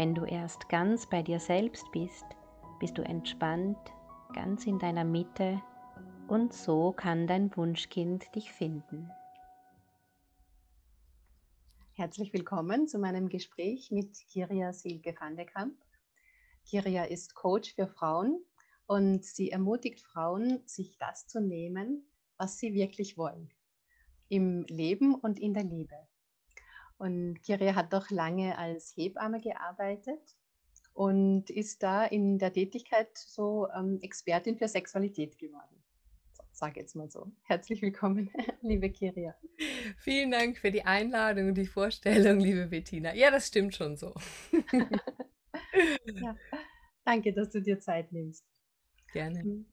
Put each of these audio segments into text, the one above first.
Wenn du erst ganz bei dir selbst bist, bist du entspannt, ganz in deiner Mitte und so kann dein Wunschkind dich finden. Herzlich willkommen zu meinem Gespräch mit Kiria Silke van de Kamp. Kiria ist Coach für Frauen und sie ermutigt Frauen, sich das zu nehmen, was sie wirklich wollen. Im Leben und in der Liebe. Und Kiria hat doch lange als Hebamme gearbeitet und ist da in der Tätigkeit so ähm, Expertin für Sexualität geworden. So, sage jetzt mal so. Herzlich willkommen, liebe Kiria. Vielen Dank für die Einladung und die Vorstellung, liebe Bettina. Ja, das stimmt schon so. ja, danke, dass du dir Zeit nimmst. Gerne.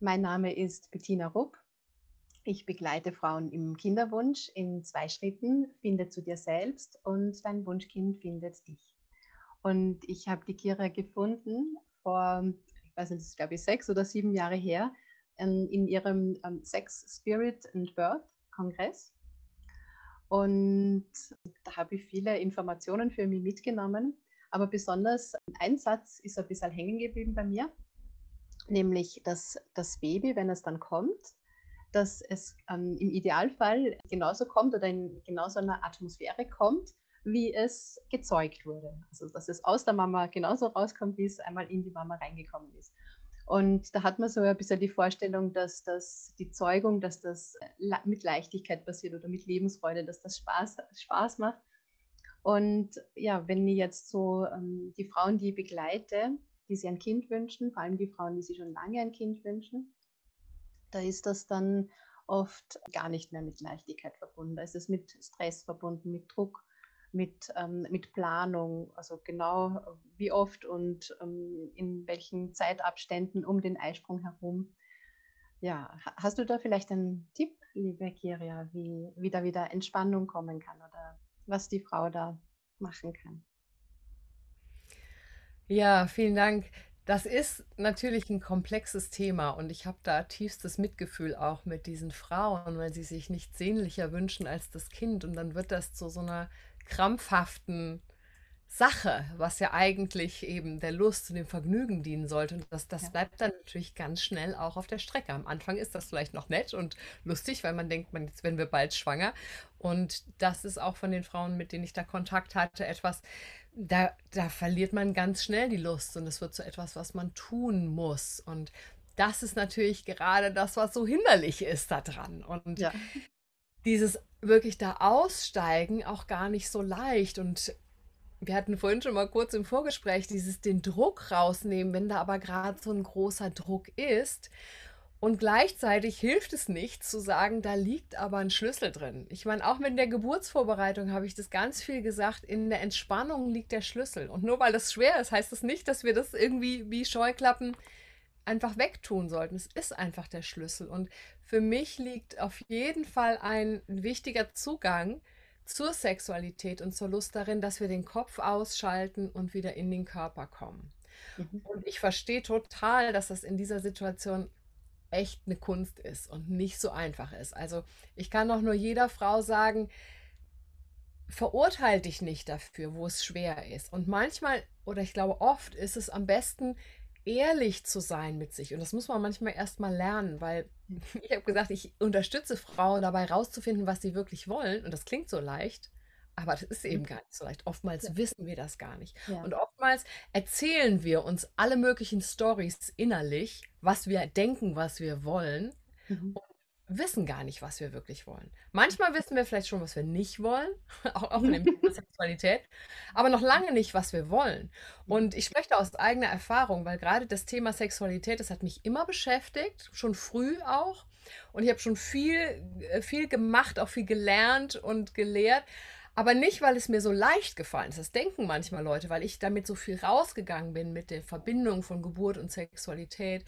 Mein Name ist Bettina Rupp ich begleite Frauen im Kinderwunsch in zwei Schritten. Finde zu dir selbst und dein Wunschkind findet dich. Und ich habe die Kira gefunden vor, ich weiß nicht, das ist glaube ich sechs oder sieben Jahre her, ähm, in ihrem ähm, Sex, Spirit and Birth Kongress. Und da habe ich viele Informationen für mich mitgenommen. Aber besonders ein Satz ist ein bisschen hängen geblieben bei mir, nämlich dass das Baby, wenn es dann kommt, dass es ähm, im Idealfall genauso kommt oder in genauso einer Atmosphäre kommt, wie es gezeugt wurde. Also dass es aus der Mama genauso rauskommt, wie es einmal in die Mama reingekommen ist. Und da hat man so ein bisschen die Vorstellung, dass das die Zeugung, dass das mit Leichtigkeit passiert oder mit Lebensfreude, dass das Spaß, Spaß macht. Und ja, wenn ich jetzt so ähm, die Frauen, die ich begleite, die sich ein Kind wünschen, vor allem die Frauen, die sich schon lange ein Kind wünschen, da ist das dann oft gar nicht mehr mit Leichtigkeit verbunden. Da ist es mit Stress verbunden, mit Druck, mit, ähm, mit Planung, also genau wie oft und ähm, in welchen Zeitabständen um den Eisprung herum. Ja, hast du da vielleicht einen Tipp, liebe Kiria, wie, wie da wieder Entspannung kommen kann oder was die Frau da machen kann? Ja, vielen Dank. Das ist natürlich ein komplexes Thema und ich habe da tiefstes Mitgefühl auch mit diesen Frauen, weil sie sich nichts sehnlicher wünschen als das Kind und dann wird das zu so einer krampfhaften Sache, was ja eigentlich eben der Lust und dem Vergnügen dienen sollte. Und das, das ja. bleibt dann natürlich ganz schnell auch auf der Strecke. Am Anfang ist das vielleicht noch nett und lustig, weil man denkt, man, jetzt werden wir bald schwanger. Und das ist auch von den Frauen, mit denen ich da Kontakt hatte, etwas, da, da verliert man ganz schnell die Lust und es wird zu etwas, was man tun muss. Und das ist natürlich gerade das, was so hinderlich ist daran. Und ja. dieses wirklich da aussteigen auch gar nicht so leicht. Und wir hatten vorhin schon mal kurz im Vorgespräch dieses den Druck rausnehmen, wenn da aber gerade so ein großer Druck ist. Und gleichzeitig hilft es nicht zu sagen, da liegt aber ein Schlüssel drin. Ich meine, auch mit der Geburtsvorbereitung habe ich das ganz viel gesagt, in der Entspannung liegt der Schlüssel. Und nur weil das schwer ist, heißt das nicht, dass wir das irgendwie wie Scheuklappen einfach wegtun sollten. Es ist einfach der Schlüssel. Und für mich liegt auf jeden Fall ein wichtiger Zugang zur Sexualität und zur Lust darin, dass wir den Kopf ausschalten und wieder in den Körper kommen. Mhm. Und ich verstehe total, dass das in dieser Situation echt eine Kunst ist und nicht so einfach ist. Also ich kann doch nur jeder Frau sagen, verurteile dich nicht dafür, wo es schwer ist. Und manchmal, oder ich glaube oft, ist es am besten, ehrlich zu sein mit sich. Und das muss man manchmal erstmal lernen, weil ich habe gesagt, ich unterstütze Frauen dabei rauszufinden, was sie wirklich wollen. Und das klingt so leicht. Aber das ist eben mhm. gar nicht so leicht. Oftmals ja. wissen wir das gar nicht. Ja. Und oftmals erzählen wir uns alle möglichen Stories innerlich, was wir denken, was wir wollen. Mhm. Und wissen gar nicht, was wir wirklich wollen. Manchmal wissen wir vielleicht schon, was wir nicht wollen, auch, auch in der Sexualität, aber noch lange nicht, was wir wollen. Und ich spreche da aus eigener Erfahrung, weil gerade das Thema Sexualität, das hat mich immer beschäftigt, schon früh auch. Und ich habe schon viel, äh, viel gemacht, auch viel gelernt und gelehrt. Aber nicht, weil es mir so leicht gefallen ist. Das denken manchmal Leute, weil ich damit so viel rausgegangen bin mit der Verbindung von Geburt und Sexualität,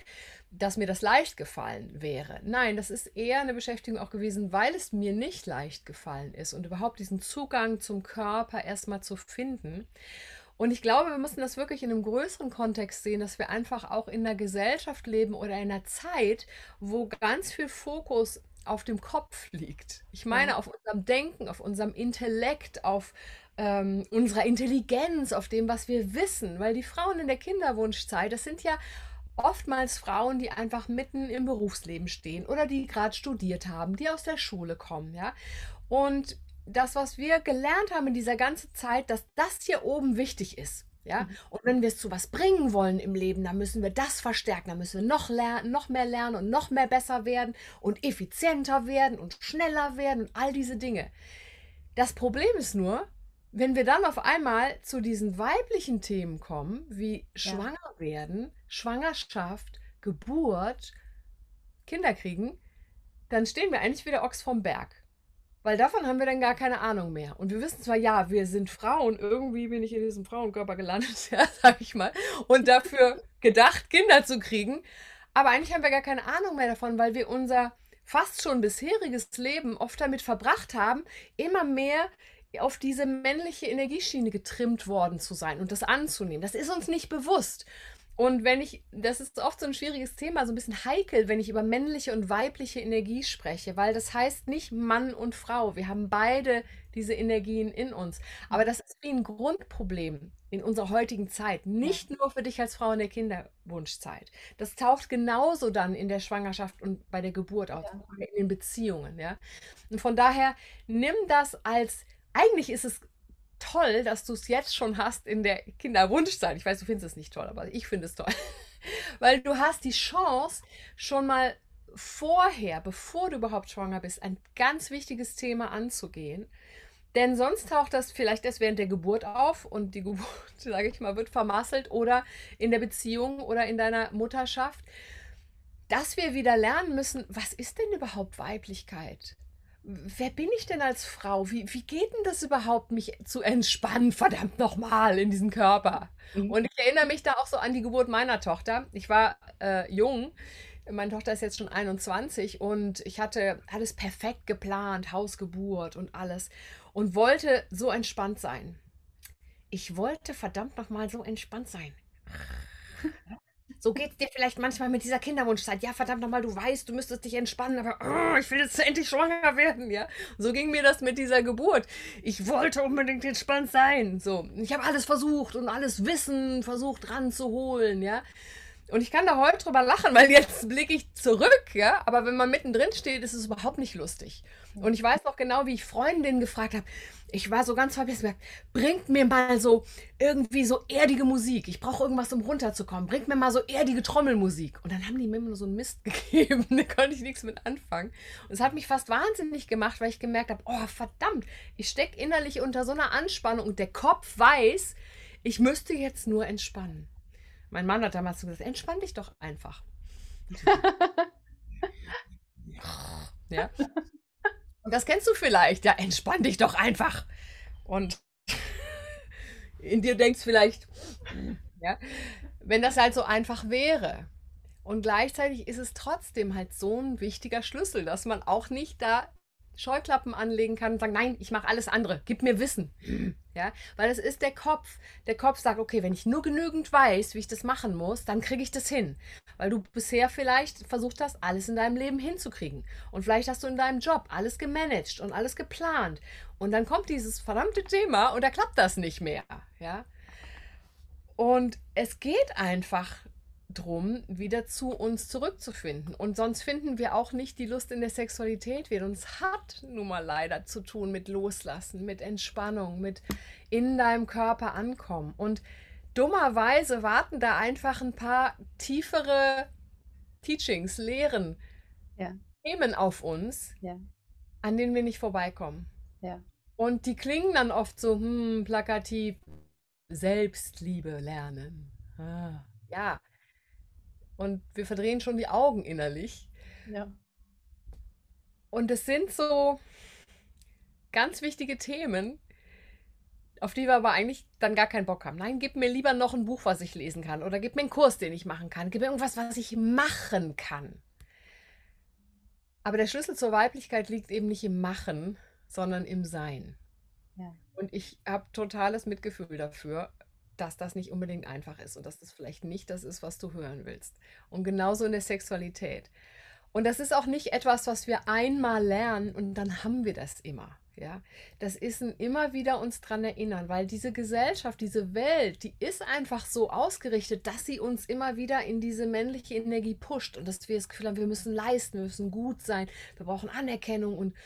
dass mir das leicht gefallen wäre. Nein, das ist eher eine Beschäftigung auch gewesen, weil es mir nicht leicht gefallen ist und überhaupt diesen Zugang zum Körper erstmal zu finden. Und ich glaube, wir müssen das wirklich in einem größeren Kontext sehen, dass wir einfach auch in einer Gesellschaft leben oder in einer Zeit, wo ganz viel Fokus auf dem Kopf liegt. Ich meine, auf unserem Denken, auf unserem Intellekt, auf ähm, unserer Intelligenz, auf dem, was wir wissen. Weil die Frauen in der Kinderwunschzeit, das sind ja oftmals Frauen, die einfach mitten im Berufsleben stehen oder die gerade studiert haben, die aus der Schule kommen, ja. Und das, was wir gelernt haben in dieser ganzen Zeit, dass das hier oben wichtig ist. Ja? Mhm. Und wenn wir es zu was bringen wollen im Leben, dann müssen wir das verstärken, dann müssen wir noch, lernen, noch mehr lernen und noch mehr besser werden und effizienter werden und schneller werden und all diese Dinge. Das Problem ist nur, wenn wir dann auf einmal zu diesen weiblichen Themen kommen, wie schwanger ja. werden, Schwangerschaft, Geburt, Kinder kriegen, dann stehen wir eigentlich wieder Ochs vom Berg. Weil davon haben wir dann gar keine Ahnung mehr. Und wir wissen zwar, ja, wir sind Frauen, irgendwie bin ich in diesem Frauenkörper gelandet, ja, sag ich mal, und dafür gedacht, Kinder zu kriegen. Aber eigentlich haben wir gar keine Ahnung mehr davon, weil wir unser fast schon bisheriges Leben oft damit verbracht haben, immer mehr auf diese männliche Energieschiene getrimmt worden zu sein und das anzunehmen. Das ist uns nicht bewusst. Und wenn ich, das ist oft so ein schwieriges Thema, so ein bisschen heikel, wenn ich über männliche und weibliche Energie spreche, weil das heißt nicht Mann und Frau. Wir haben beide diese Energien in uns. Aber das ist wie ein Grundproblem in unserer heutigen Zeit. Nicht nur für dich als Frau in der Kinderwunschzeit. Das taucht genauso dann in der Schwangerschaft und bei der Geburt auf, ja. in den Beziehungen. Ja? Und von daher nimm das als, eigentlich ist es toll, dass du es jetzt schon hast in der Kinderwunschzeit. Ich weiß, du findest es nicht toll, aber ich finde es toll. Weil du hast die Chance, schon mal vorher, bevor du überhaupt schwanger bist, ein ganz wichtiges Thema anzugehen. Denn sonst taucht das vielleicht erst während der Geburt auf und die Geburt, sage ich mal, wird vermasselt oder in der Beziehung oder in deiner Mutterschaft, dass wir wieder lernen müssen, was ist denn überhaupt Weiblichkeit? Wer bin ich denn als Frau? Wie, wie geht denn das überhaupt, mich zu entspannen, verdammt nochmal, in diesem Körper? Mhm. Und ich erinnere mich da auch so an die Geburt meiner Tochter. Ich war äh, jung. Meine Tochter ist jetzt schon 21 und ich hatte alles perfekt geplant, Hausgeburt und alles und wollte so entspannt sein. Ich wollte verdammt nochmal so entspannt sein. So geht es dir vielleicht manchmal mit dieser Kinderwunschzeit. Ja, verdammt nochmal, du weißt, du müsstest dich entspannen, aber oh, ich will jetzt endlich schwanger werden, ja. So ging mir das mit dieser Geburt. Ich wollte unbedingt entspannt sein. So, ich habe alles versucht und alles Wissen versucht ranzuholen, ja. Und ich kann da heute drüber lachen, weil jetzt blicke ich zurück, ja. Aber wenn man mittendrin steht, ist es überhaupt nicht lustig. Und ich weiß noch genau, wie ich Freundinnen gefragt habe. Ich war so ganz verbissen. Bringt mir mal so irgendwie so erdige Musik. Ich brauche irgendwas, um runterzukommen. Bringt mir mal so erdige Trommelmusik. Und dann haben die mir immer nur so einen Mist gegeben. da konnte ich nichts mit anfangen. Und es hat mich fast wahnsinnig gemacht, weil ich gemerkt habe, oh verdammt, ich stecke innerlich unter so einer Anspannung und der Kopf weiß, ich müsste jetzt nur entspannen. Mein Mann hat damals gesagt, entspann dich doch einfach. ja. Und das kennst du vielleicht. Ja, entspann dich doch einfach. Und in dir denkst vielleicht, ja, wenn das halt so einfach wäre. Und gleichzeitig ist es trotzdem halt so ein wichtiger Schlüssel, dass man auch nicht da Scheuklappen anlegen kann und sagen, nein, ich mache alles andere, gib mir Wissen. Ja, weil es ist der Kopf. Der Kopf sagt, okay, wenn ich nur genügend weiß, wie ich das machen muss, dann kriege ich das hin. Weil du bisher vielleicht versucht hast, alles in deinem Leben hinzukriegen. Und vielleicht hast du in deinem Job alles gemanagt und alles geplant. Und dann kommt dieses verdammte Thema und da klappt das nicht mehr. Ja. Und es geht einfach drum, wieder zu uns zurückzufinden. Und sonst finden wir auch nicht die Lust in der Sexualität wieder. Und es hat nun mal leider zu tun mit Loslassen, mit Entspannung, mit in deinem Körper ankommen. Und dummerweise warten da einfach ein paar tiefere Teachings, Lehren, ja. Themen auf uns, ja. an denen wir nicht vorbeikommen. Ja. Und die klingen dann oft so hm, plakativ. Selbstliebe lernen. Ah, ja, und wir verdrehen schon die Augen innerlich. Ja. Und es sind so ganz wichtige Themen, auf die wir aber eigentlich dann gar keinen Bock haben. Nein, gib mir lieber noch ein Buch, was ich lesen kann. Oder gib mir einen Kurs, den ich machen kann. Gib mir irgendwas, was ich machen kann. Aber der Schlüssel zur Weiblichkeit liegt eben nicht im Machen, sondern im Sein. Ja. Und ich habe totales Mitgefühl dafür, dass das nicht unbedingt einfach ist und dass das vielleicht nicht das ist, was du hören willst. Und genauso in der Sexualität. Und das ist auch nicht etwas, was wir einmal lernen und dann haben wir das immer. Ja, das ist ein immer wieder uns dran erinnern, weil diese Gesellschaft, diese Welt, die ist einfach so ausgerichtet, dass sie uns immer wieder in diese männliche Energie pusht und dass wir das Gefühl haben, wir müssen leisten, wir müssen gut sein, wir brauchen Anerkennung und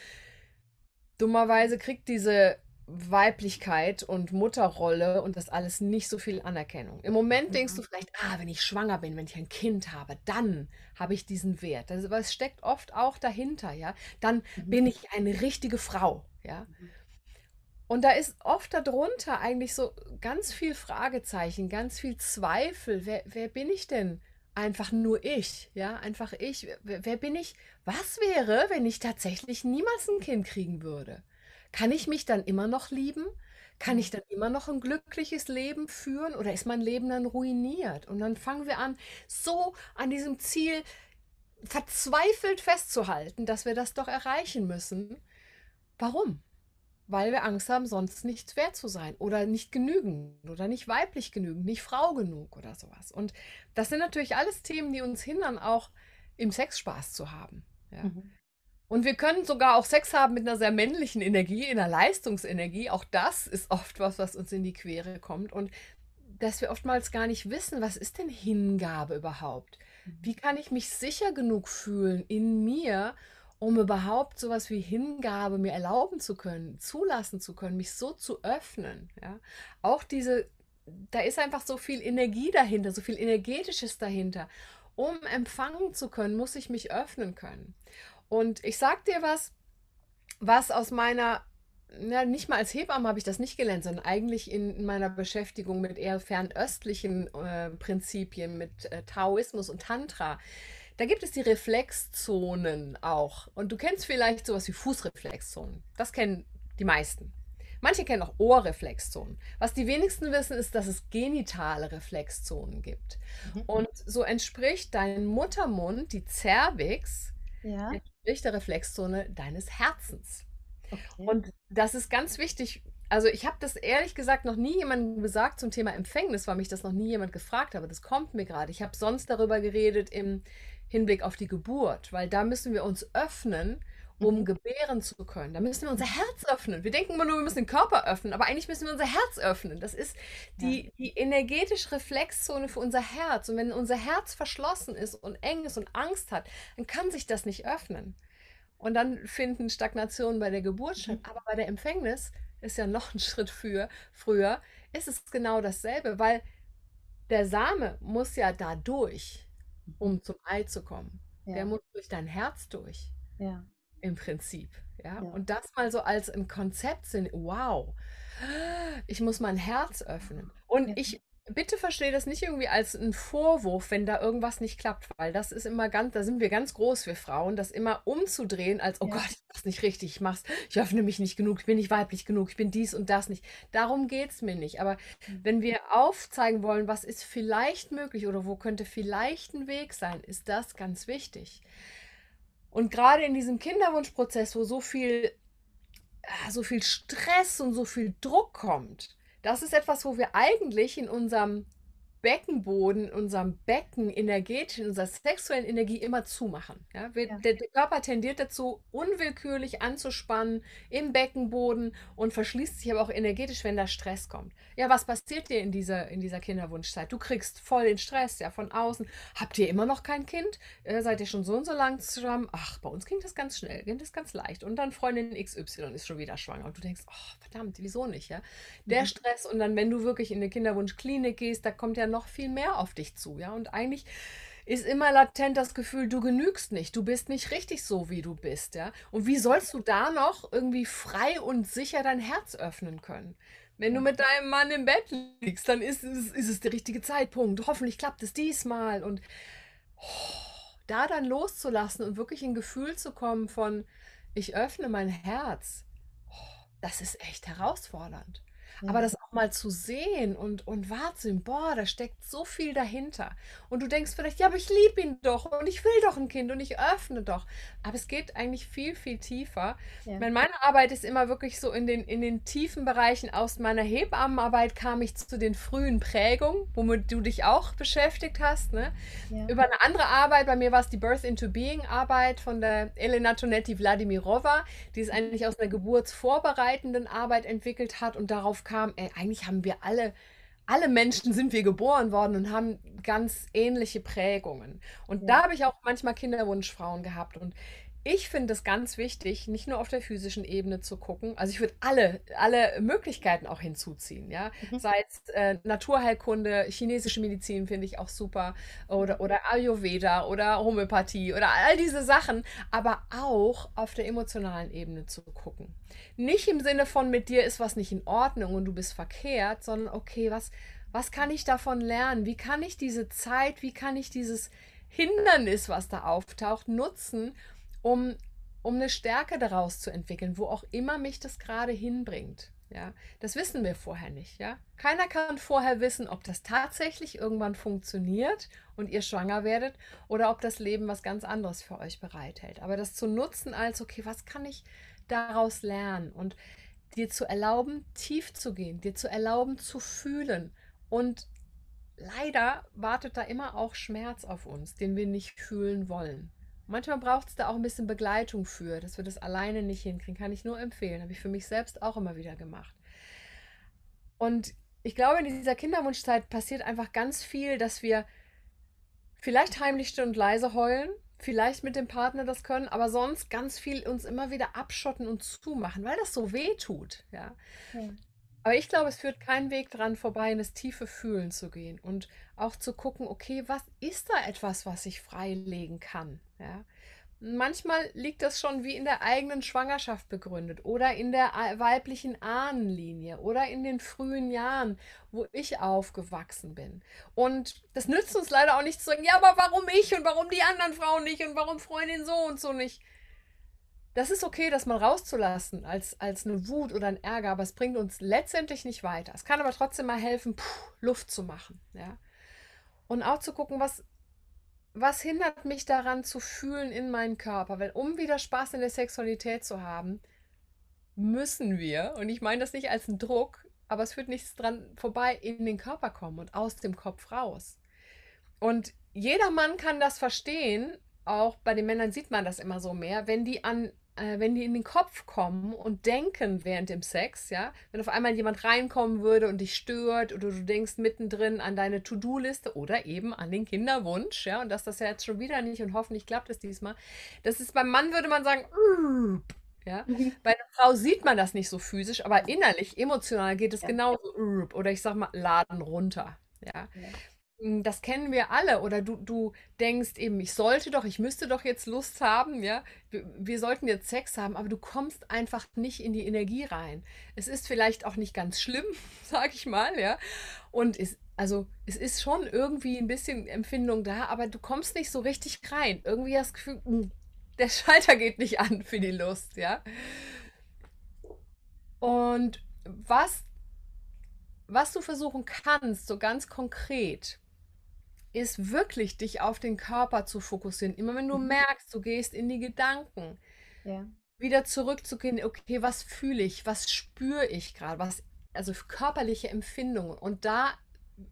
dummerweise kriegt diese Weiblichkeit und Mutterrolle und das alles nicht so viel Anerkennung. Im Moment denkst du mhm. vielleicht, ah, wenn ich schwanger bin, wenn ich ein Kind habe, dann habe ich diesen Wert. Das, aber es steckt oft auch dahinter, ja. Dann mhm. bin ich eine richtige Frau, ja. Mhm. Und da ist oft darunter eigentlich so ganz viel Fragezeichen, ganz viel Zweifel. Wer, wer bin ich denn? Einfach nur ich, ja, einfach ich. Wer, wer bin ich? Was wäre, wenn ich tatsächlich niemals ein Kind kriegen würde? Kann ich mich dann immer noch lieben? Kann ich mhm. dann immer noch ein glückliches Leben führen oder ist mein Leben dann ruiniert? Und dann fangen wir an, so an diesem Ziel verzweifelt festzuhalten, dass wir das doch erreichen müssen. Warum? Weil wir Angst haben, sonst nichts wert zu sein oder nicht genügend oder nicht weiblich genügend, nicht Frau genug oder sowas. Und das sind natürlich alles Themen, die uns hindern, auch im Sex Spaß zu haben. Ja. Mhm. Und wir können sogar auch Sex haben mit einer sehr männlichen Energie, in einer Leistungsenergie. Auch das ist oft was, was uns in die Quere kommt. Und dass wir oftmals gar nicht wissen, was ist denn Hingabe überhaupt? Wie mhm. kann ich mich sicher genug fühlen in mir, um überhaupt sowas wie Hingabe mir erlauben zu können, zulassen zu können, mich so zu öffnen? Ja? Auch diese, da ist einfach so viel Energie dahinter, so viel Energetisches dahinter. Um empfangen zu können, muss ich mich öffnen können. Und ich sag dir was, was aus meiner, ja, nicht mal als Hebamme habe ich das nicht gelernt, sondern eigentlich in, meiner Beschäftigung mit eher fernöstlichen äh, Prinzipien, mit äh, Taoismus und Tantra. Da gibt es die Reflexzonen auch. Und du kennst vielleicht sowas wie Fußreflexzonen. Das kennen die meisten. Manche kennen auch Ohrreflexzonen. Was die wenigsten wissen, ist, dass es genitale Reflexzonen gibt. Mhm. Und so entspricht dein Muttermund, die Cervix, ja der Reflexzone deines Herzens. Okay. Und das ist ganz wichtig. Also ich habe das ehrlich gesagt noch nie jemandem gesagt zum Thema Empfängnis, weil mich das noch nie jemand gefragt hat, aber das kommt mir gerade. Ich habe sonst darüber geredet im Hinblick auf die Geburt, weil da müssen wir uns öffnen um mhm. gebären zu können. Da müssen wir unser Herz öffnen. Wir denken immer nur, wir müssen den Körper öffnen, aber eigentlich müssen wir unser Herz öffnen. Das ist die, ja. die energetische Reflexzone für unser Herz. Und wenn unser Herz verschlossen ist und eng ist und Angst hat, dann kann sich das nicht öffnen. Und dann finden Stagnationen bei der Geburt statt. Mhm. Aber bei der Empfängnis ist ja noch ein Schritt für, früher, ist es genau dasselbe, weil der Same muss ja da durch, um mhm. zum Ei zu kommen. Ja. Der muss durch dein Herz durch. Ja im Prinzip. Ja? ja? Und das mal so als ein Konzept sind, wow, ich muss mein Herz öffnen. Und ja. ich bitte verstehe das nicht irgendwie als einen Vorwurf, wenn da irgendwas nicht klappt, weil das ist immer ganz, da sind wir ganz groß, wir Frauen, das immer umzudrehen als, oh ja. Gott, ich mach's nicht richtig, ich mach's, ich öffne mich nicht genug, ich bin nicht weiblich genug, ich bin dies und das nicht. Darum geht es mir nicht. Aber mhm. wenn wir aufzeigen wollen, was ist vielleicht möglich oder wo könnte vielleicht ein Weg sein, ist das ganz wichtig. Und gerade in diesem Kinderwunschprozess, wo so viel, ah, so viel Stress und so viel Druck kommt, das ist etwas, wo wir eigentlich in unserem Beckenboden, unserem Becken energetisch, in unserer sexuellen Energie immer zumachen. Ja? Wir, ja. Der, der, Körper tendiert dazu, unwillkürlich anzuspannen im Beckenboden und verschließt sich aber auch energetisch, wenn da Stress kommt. Ja, was passiert dir in dieser, in dieser Kinderwunschzeit? Du kriegst voll den Stress, ja, von außen. Habt ihr immer noch kein Kind? Äh, seid ihr schon so und so lang zusammen? Ach, bei uns ging das ganz schnell, ging das ganz leicht. Und dann Freundin XY ist schon wieder schwanger. Und du denkst, oh, verdammt, wieso nicht? Ja? Der mhm. Stress und dann, wenn du wirklich in eine Kinderwunschklinik gehst, da kommt ja noch viel mehr auf dich zu, ja. Und eigentlich ist immer latent das Gefühl, du genügst nicht, du bist nicht richtig so, wie du bist, ja. Und wie sollst du da noch irgendwie frei und sicher dein Herz öffnen können? Wenn du mit deinem Mann im Bett liegst, dann ist es, ist es der richtige Zeitpunkt. Hoffentlich klappt es diesmal. Und oh, da dann loszulassen und wirklich ein Gefühl zu kommen von, ich öffne mein Herz, oh, das ist echt herausfordernd. Aber das auch mal zu sehen und, und wahrzunehmen, boah, da steckt so viel dahinter. Und du denkst vielleicht, ja, aber ich liebe ihn doch und ich will doch ein Kind und ich öffne doch. Aber es geht eigentlich viel, viel tiefer. Ja. Meine Arbeit ist immer wirklich so in den, in den tiefen Bereichen. Aus meiner Hebammenarbeit kam ich zu den frühen Prägungen, womit du dich auch beschäftigt hast. Ne? Ja. Über eine andere Arbeit, bei mir war es die Birth into Being Arbeit von der Elena Tonetti Vladimirova, die es eigentlich aus einer geburtsvorbereitenden Arbeit entwickelt hat und darauf kam, ey, eigentlich haben wir alle alle Menschen sind wir geboren worden und haben ganz ähnliche Prägungen. Und ja. da habe ich auch manchmal Kinderwunschfrauen gehabt. Und ich finde es ganz wichtig, nicht nur auf der physischen Ebene zu gucken. Also ich würde alle, alle Möglichkeiten auch hinzuziehen, ja. Mhm. Sei es äh, Naturheilkunde, chinesische Medizin finde ich auch super oder, oder Ayurveda oder Homöopathie oder all diese Sachen, aber auch auf der emotionalen Ebene zu gucken. Nicht im Sinne von mit dir ist was nicht in Ordnung und du bist verkehrt, sondern okay, was, was kann ich davon lernen? Wie kann ich diese Zeit, wie kann ich dieses Hindernis, was da auftaucht, nutzen, um, um eine Stärke daraus zu entwickeln, wo auch immer mich das gerade hinbringt. Ja, das wissen wir vorher nicht. Ja, keiner kann vorher wissen, ob das tatsächlich irgendwann funktioniert und ihr schwanger werdet oder ob das Leben was ganz anderes für euch bereithält. Aber das zu nutzen als okay, was kann ich daraus lernen und dir zu erlauben, tief zu gehen, dir zu erlauben, zu fühlen und leider wartet da immer auch Schmerz auf uns, den wir nicht fühlen wollen. Manchmal braucht es da auch ein bisschen Begleitung für, dass wir das alleine nicht hinkriegen. Kann ich nur empfehlen. Habe ich für mich selbst auch immer wieder gemacht. Und ich glaube, in dieser Kinderwunschzeit passiert einfach ganz viel, dass wir vielleicht heimlich still und leise heulen, vielleicht mit dem Partner das können, aber sonst ganz viel uns immer wieder abschotten und zumachen, weil das so weh tut. Ja. ja. Aber ich glaube, es führt kein Weg dran vorbei, in das tiefe Fühlen zu gehen und auch zu gucken, okay, was ist da etwas, was ich freilegen kann? Ja. Manchmal liegt das schon wie in der eigenen Schwangerschaft begründet oder in der weiblichen Ahnenlinie oder in den frühen Jahren, wo ich aufgewachsen bin. Und das nützt uns leider auch nicht zu sagen, ja, aber warum ich und warum die anderen Frauen nicht und warum Freundin so und so nicht das ist okay, das mal rauszulassen als, als eine Wut oder ein Ärger, aber es bringt uns letztendlich nicht weiter. Es kann aber trotzdem mal helfen, puh, Luft zu machen. Ja? Und auch zu gucken, was, was hindert mich daran zu fühlen in meinen Körper. Weil um wieder Spaß in der Sexualität zu haben, müssen wir, und ich meine das nicht als einen Druck, aber es führt nichts dran vorbei, in den Körper kommen und aus dem Kopf raus. Und jeder Mann kann das verstehen, auch bei den Männern sieht man das immer so mehr, wenn die an äh, wenn die in den Kopf kommen und denken während dem Sex, ja, wenn auf einmal jemand reinkommen würde und dich stört oder du denkst mittendrin an deine To-Do-Liste oder eben an den Kinderwunsch, ja, und dass das ja jetzt schon wieder nicht und hoffentlich klappt es diesmal. Das ist beim Mann würde man sagen, ja, mhm. bei einer Frau sieht man das nicht so physisch, aber innerlich, emotional geht es ja. genauso, oder ich sag mal, laden runter, ja. ja. Hm, das kennen wir alle. Oder du, du denkst eben, ich sollte doch, ich müsste doch jetzt Lust haben, ja. Wir, wir sollten jetzt Sex haben, aber du kommst einfach nicht in die Energie rein. Es ist vielleicht auch nicht ganz schlimm, sag ich mal, ja. Und es, also, es ist schon irgendwie ein bisschen Empfindung da, aber du kommst nicht so richtig rein. Irgendwie hast du das Gefühl, hm, der Schalter geht nicht an für die Lust, ja. Und was, was du versuchen kannst, so ganz konkret, ist wirklich, dich auf den Körper zu fokussieren. Immer wenn du mhm. merkst, du gehst in die Gedanken, ja. wieder zurückzugehen, okay, was fühle ich, was spüre ich gerade, was, also körperliche Empfindungen und da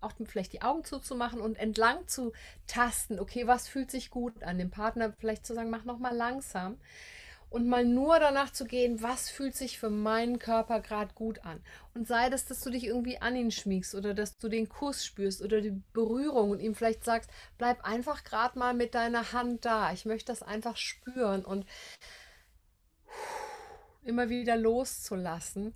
auch vielleicht die Augen zuzumachen und entlang zu tasten, okay, was fühlt sich gut an, dem Partner vielleicht zu sagen, mach nochmal langsam und mal nur danach zu gehen, was fühlt sich für meinen Körper gerade gut an. Und sei das, dass du dich irgendwie an ihn schmiegst oder dass du den Kuss spürst oder die Berührung und ihm vielleicht sagst, bleib einfach gerade mal mit deiner Hand da. Ich möchte das einfach spüren und immer wieder loszulassen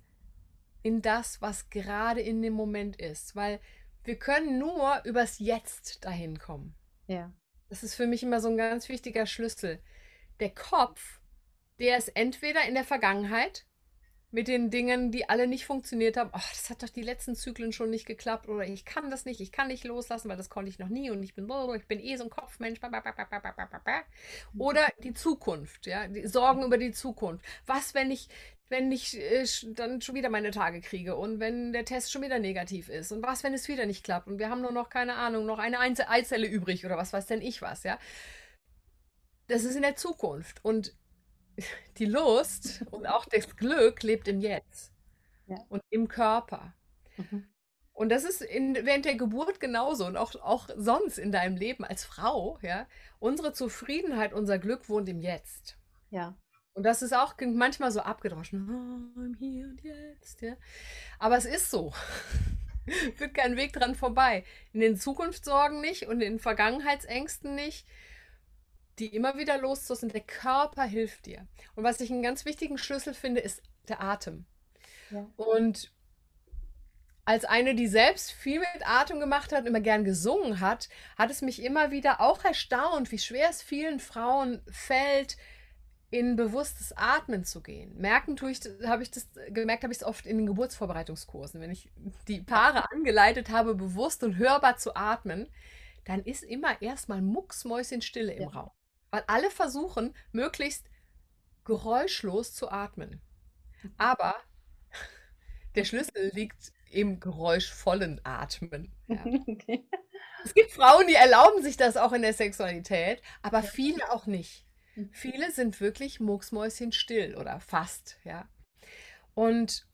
in das, was gerade in dem Moment ist. Weil wir können nur übers Jetzt dahin kommen. Ja. Das ist für mich immer so ein ganz wichtiger Schlüssel. Der Kopf der ist entweder in der Vergangenheit mit den Dingen, die alle nicht funktioniert haben. Oh, das hat doch die letzten Zyklen schon nicht geklappt oder ich kann das nicht, ich kann nicht loslassen, weil das konnte ich noch nie und ich bin, ich bin eh so ein Kopfmensch. Oder die Zukunft, ja, die Sorgen über die Zukunft. Was, wenn ich wenn ich äh, dann schon wieder meine Tage kriege und wenn der Test schon wieder negativ ist und was, wenn es wieder nicht klappt und wir haben nur noch, keine Ahnung, noch eine Eizelle übrig oder was weiß denn ich was, ja. Das ist in der Zukunft und die Lust und auch das Glück lebt im Jetzt ja. und im Körper. Mhm. Und das ist in, während der Geburt genauso und auch, auch sonst in deinem Leben als Frau, ja. Unsere Zufriedenheit, unser Glück wohnt im Jetzt. Ja. Und das ist auch manchmal so abgedroschen. Oh, im Hier und Jetzt, ja. Aber es ist so. Führt kein Weg dran vorbei. In den Zukunftssorgen nicht und in den Vergangenheitsängsten nicht, die immer wieder loszulassen. Der Körper hilft dir. Und was ich einen ganz wichtigen Schlüssel finde, ist der Atem. Ja. Und als eine, die selbst viel mit Atem gemacht hat und immer gern gesungen hat, hat es mich immer wieder auch erstaunt, wie schwer es vielen Frauen fällt, in bewusstes Atmen zu gehen. Merken tue ich, habe ich das gemerkt, habe ich es oft in den Geburtsvorbereitungskursen. Wenn ich die Paare angeleitet habe, bewusst und hörbar zu atmen, dann ist immer erstmal mucksmäuschenstille im ja. Raum. Weil alle versuchen, möglichst geräuschlos zu atmen. Aber der Schlüssel liegt im geräuschvollen Atmen. Ja. Okay. Es gibt Frauen, die erlauben sich das auch in der Sexualität, aber viele auch nicht. Mhm. Viele sind wirklich mucksmäuschen still oder fast, ja. Und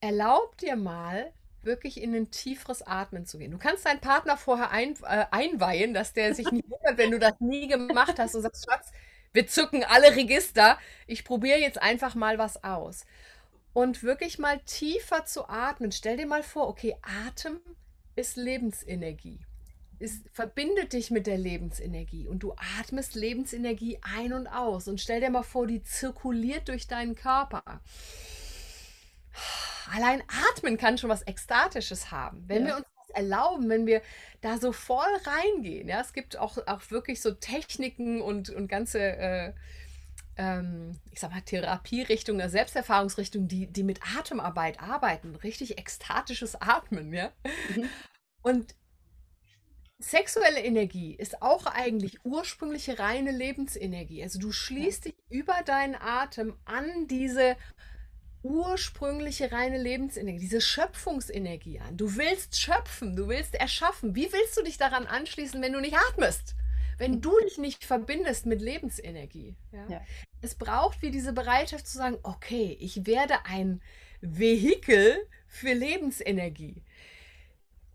erlaub dir mal, wirklich in ein tieferes Atmen zu gehen. Du kannst deinen Partner vorher ein, äh, einweihen, dass der sich nicht wundert, wenn du das nie gemacht hast und sagst, Schatz, wir zücken alle Register. Ich probiere jetzt einfach mal was aus. Und wirklich mal tiefer zu atmen. Stell dir mal vor, okay, Atem ist Lebensenergie es verbindet dich mit der Lebensenergie und du atmest Lebensenergie ein und aus und stell dir mal vor, die zirkuliert durch deinen Körper. Allein atmen kann schon was Ekstatisches haben. Wenn ja. wir uns das erlauben, wenn wir da so voll reingehen, ja, es gibt auch, auch wirklich so Techniken und, und ganze, äh, ähm, ich sag mal, Therapierichtungen, Selbsterfahrungsrichtungen, die, die mit Atemarbeit arbeiten, richtig ekstatisches Atmen, ja. Mhm. Und Sexuelle Energie ist auch eigentlich ursprüngliche reine Lebensenergie. Also du schließt dich über deinen Atem an diese ursprüngliche reine Lebensenergie, diese Schöpfungsenergie an. Du willst schöpfen, du willst erschaffen. Wie willst du dich daran anschließen, wenn du nicht atmest? Wenn du dich nicht verbindest mit Lebensenergie. Ja? Ja. Es braucht wie diese Bereitschaft zu sagen, okay, ich werde ein Vehikel für Lebensenergie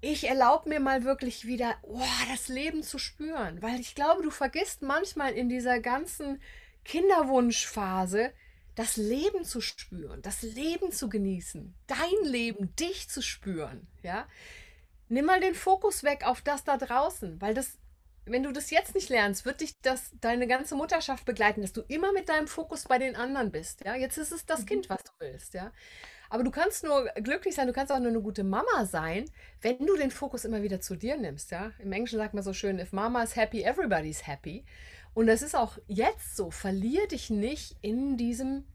ich erlaube mir mal wirklich wieder, oh, das Leben zu spüren. Weil ich glaube, du vergisst manchmal in dieser ganzen Kinderwunschphase, das Leben zu spüren, das Leben zu genießen, dein Leben, dich zu spüren. Ja? Nimm mal den Fokus weg auf das da draußen, weil das, wenn du das jetzt nicht lernst, wird dich das deine ganze Mutterschaft begleiten, dass du immer mit deinem Fokus bei den anderen bist. Ja? Jetzt ist es das mhm. Kind, was du willst. Ja? Aber du kannst nur glücklich sein, du kannst auch nur eine gute Mama sein, wenn du den Fokus immer wieder zu dir nimmst. Ja? Im Englischen sagt man so schön, if mama is happy, everybody's happy. Und das ist auch jetzt so. Verlier dich nicht in diesem